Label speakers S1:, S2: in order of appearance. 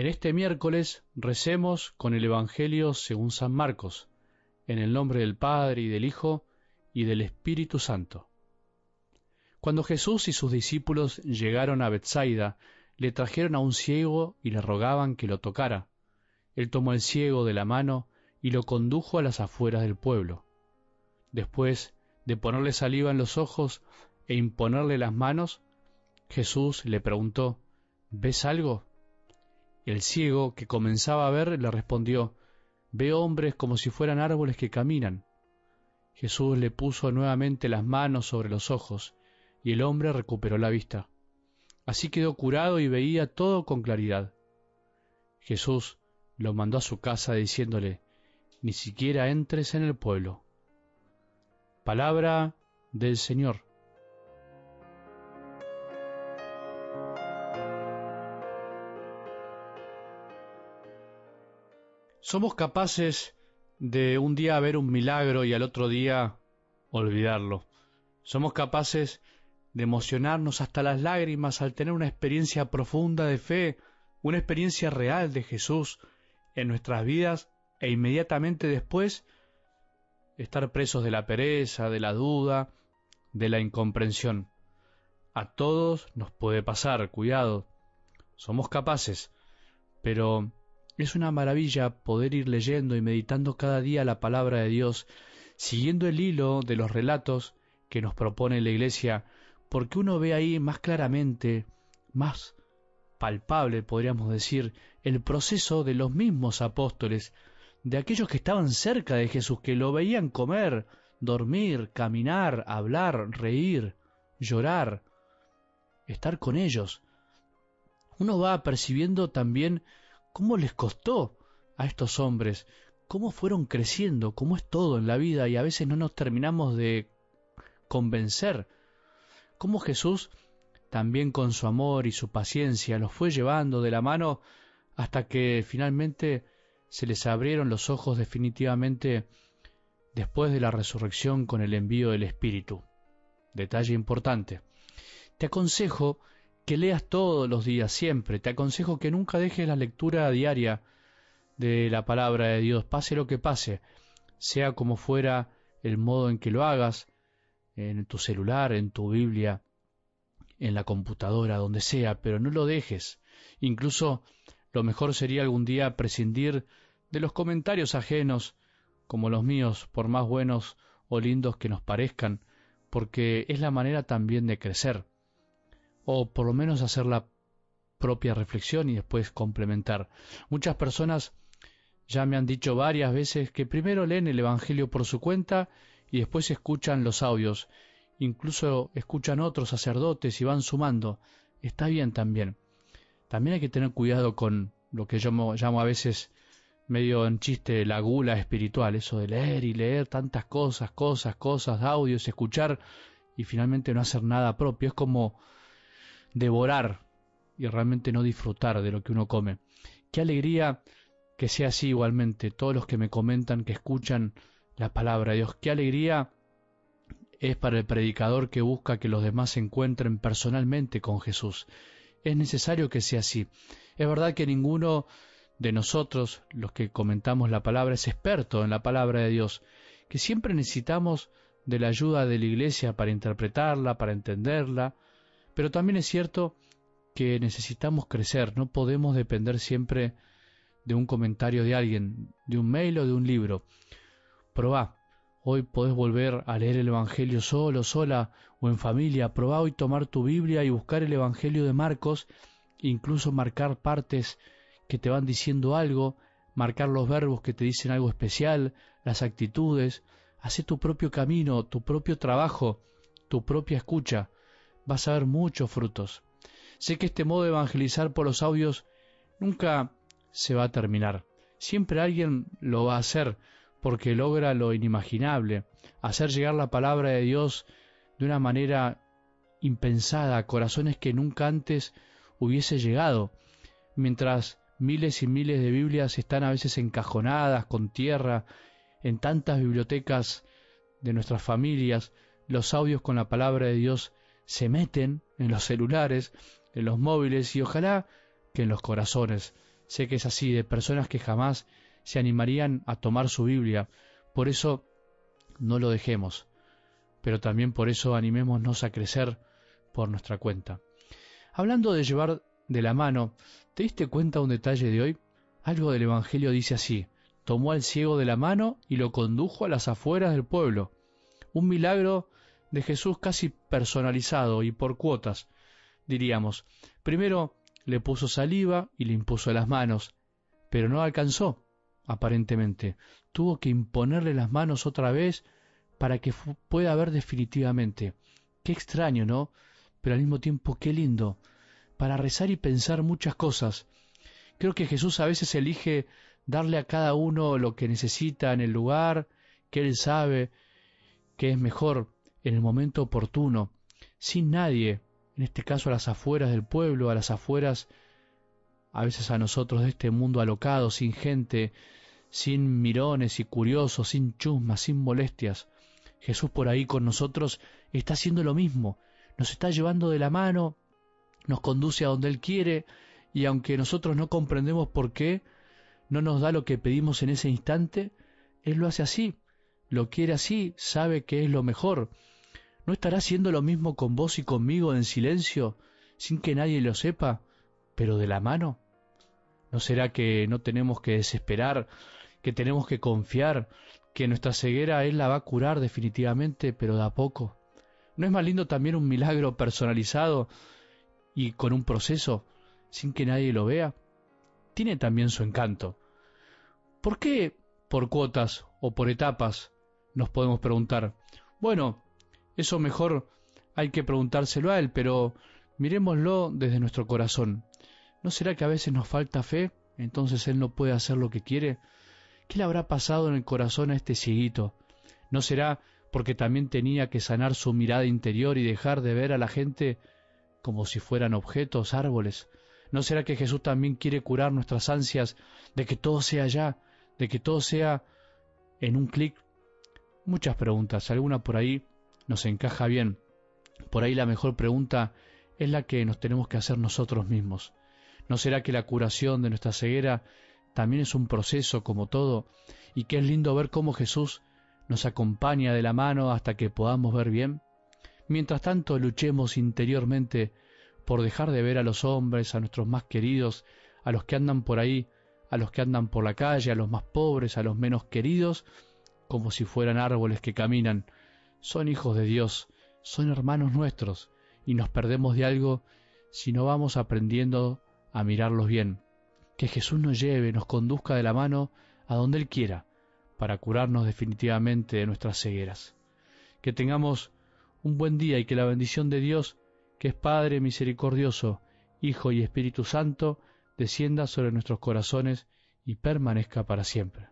S1: En este miércoles recemos con el Evangelio según San Marcos, en el nombre del Padre y del Hijo y del Espíritu Santo. Cuando Jesús y sus discípulos llegaron a Bethsaida, le trajeron a un ciego y le rogaban que lo tocara. Él tomó el ciego de la mano y lo condujo a las afueras del pueblo. Después de ponerle saliva en los ojos e imponerle las manos, Jesús le preguntó, ¿Ves algo? El ciego, que comenzaba a ver, le respondió, Veo hombres como si fueran árboles que caminan. Jesús le puso nuevamente las manos sobre los ojos, y el hombre recuperó la vista. Así quedó curado y veía todo con claridad. Jesús lo mandó a su casa diciéndole, Ni siquiera entres en el pueblo. Palabra del Señor. Somos capaces de un día ver un milagro y al otro día olvidarlo. Somos capaces de emocionarnos hasta las lágrimas al tener una experiencia profunda de fe, una experiencia real de Jesús en nuestras vidas e inmediatamente después estar presos de la pereza, de la duda, de la incomprensión. A todos nos puede pasar, cuidado. Somos capaces, pero es una maravilla poder ir leyendo y meditando cada día la palabra de Dios, siguiendo el hilo de los relatos que nos propone la Iglesia, porque uno ve ahí más claramente, más palpable, podríamos decir, el proceso de los mismos apóstoles, de aquellos que estaban cerca de Jesús, que lo veían comer, dormir, caminar, hablar, reír, llorar, estar con ellos. Uno va percibiendo también cómo les costó a estos hombres, cómo fueron creciendo, cómo es todo en la vida y a veces no nos terminamos de convencer, cómo Jesús también con su amor y su paciencia los fue llevando de la mano hasta que finalmente se les abrieron los ojos definitivamente después de la resurrección con el envío del Espíritu. Detalle importante. Te aconsejo que leas todos los días, siempre. Te aconsejo que nunca dejes la lectura diaria de la palabra de Dios, pase lo que pase, sea como fuera el modo en que lo hagas, en tu celular, en tu Biblia, en la computadora, donde sea, pero no lo dejes. Incluso lo mejor sería algún día prescindir de los comentarios ajenos, como los míos, por más buenos o lindos que nos parezcan, porque es la manera también de crecer o por lo menos hacer la propia reflexión y después complementar. Muchas personas ya me han dicho varias veces que primero leen el Evangelio por su cuenta y después escuchan los audios, incluso escuchan otros sacerdotes y van sumando. Está bien también. También hay que tener cuidado con lo que yo llamo a veces medio en chiste la gula espiritual, eso de leer y leer tantas cosas, cosas, cosas, audios, escuchar y finalmente no hacer nada propio. Es como devorar y realmente no disfrutar de lo que uno come. Qué alegría que sea así igualmente, todos los que me comentan, que escuchan la palabra de Dios. Qué alegría es para el predicador que busca que los demás se encuentren personalmente con Jesús. Es necesario que sea así. Es verdad que ninguno de nosotros, los que comentamos la palabra, es experto en la palabra de Dios, que siempre necesitamos de la ayuda de la Iglesia para interpretarla, para entenderla, pero también es cierto que necesitamos crecer, no podemos depender siempre de un comentario de alguien, de un mail o de un libro. Probá, hoy podés volver a leer el Evangelio solo, sola o en familia. Probá hoy tomar tu Biblia y buscar el Evangelio de Marcos, incluso marcar partes que te van diciendo algo, marcar los verbos que te dicen algo especial, las actitudes. Hace tu propio camino, tu propio trabajo, tu propia escucha vas a ver muchos frutos. Sé que este modo de evangelizar por los audios nunca se va a terminar. Siempre alguien lo va a hacer porque logra lo inimaginable, hacer llegar la palabra de Dios de una manera impensada a corazones que nunca antes hubiese llegado, mientras miles y miles de Biblias están a veces encajonadas con tierra en tantas bibliotecas de nuestras familias, los audios con la palabra de Dios se meten en los celulares, en los móviles y ojalá que en los corazones sé que es así, de personas que jamás se animarían a tomar su Biblia. Por eso no lo dejemos, pero también por eso animémonos a crecer por nuestra cuenta. Hablando de llevar de la mano, ¿te diste cuenta un detalle de hoy? Algo del Evangelio dice así, tomó al ciego de la mano y lo condujo a las afueras del pueblo. Un milagro de Jesús casi personalizado y por cuotas, diríamos. Primero le puso saliva y le impuso las manos, pero no alcanzó, aparentemente. Tuvo que imponerle las manos otra vez para que pueda ver definitivamente. Qué extraño, ¿no? Pero al mismo tiempo qué lindo, para rezar y pensar muchas cosas. Creo que Jesús a veces elige darle a cada uno lo que necesita en el lugar, que Él sabe que es mejor en el momento oportuno, sin nadie, en este caso a las afueras del pueblo, a las afueras, a veces a nosotros de este mundo alocado, sin gente, sin mirones y curiosos, sin chusmas, sin molestias. Jesús por ahí con nosotros está haciendo lo mismo, nos está llevando de la mano, nos conduce a donde Él quiere, y aunque nosotros no comprendemos por qué, no nos da lo que pedimos en ese instante, Él lo hace así, lo quiere así, sabe que es lo mejor. ¿No estará haciendo lo mismo con vos y conmigo en silencio, sin que nadie lo sepa, pero de la mano? ¿No será que no tenemos que desesperar, que tenemos que confiar, que nuestra ceguera Él la va a curar definitivamente, pero de a poco? ¿No es más lindo también un milagro personalizado y con un proceso sin que nadie lo vea? Tiene también su encanto. ¿Por qué por cuotas o por etapas? Nos podemos preguntar. Bueno, eso mejor hay que preguntárselo a Él, pero miremoslo desde nuestro corazón. ¿No será que a veces nos falta fe? Entonces Él no puede hacer lo que quiere. ¿Qué le habrá pasado en el corazón a este cieguito? ¿No será porque también tenía que sanar su mirada interior y dejar de ver a la gente como si fueran objetos, árboles? ¿No será que Jesús también quiere curar nuestras ansias de que todo sea ya, de que todo sea en un clic? Muchas preguntas, alguna por ahí nos encaja bien. Por ahí la mejor pregunta es la que nos tenemos que hacer nosotros mismos. ¿No será que la curación de nuestra ceguera también es un proceso como todo y que es lindo ver cómo Jesús nos acompaña de la mano hasta que podamos ver bien? Mientras tanto luchemos interiormente por dejar de ver a los hombres, a nuestros más queridos, a los que andan por ahí, a los que andan por la calle, a los más pobres, a los menos queridos, como si fueran árboles que caminan. Son hijos de Dios, son hermanos nuestros, y nos perdemos de algo si no vamos aprendiendo a mirarlos bien. Que Jesús nos lleve, nos conduzca de la mano a donde Él quiera, para curarnos definitivamente de nuestras cegueras. Que tengamos un buen día y que la bendición de Dios, que es Padre misericordioso, Hijo y Espíritu Santo, descienda sobre nuestros corazones y permanezca para siempre.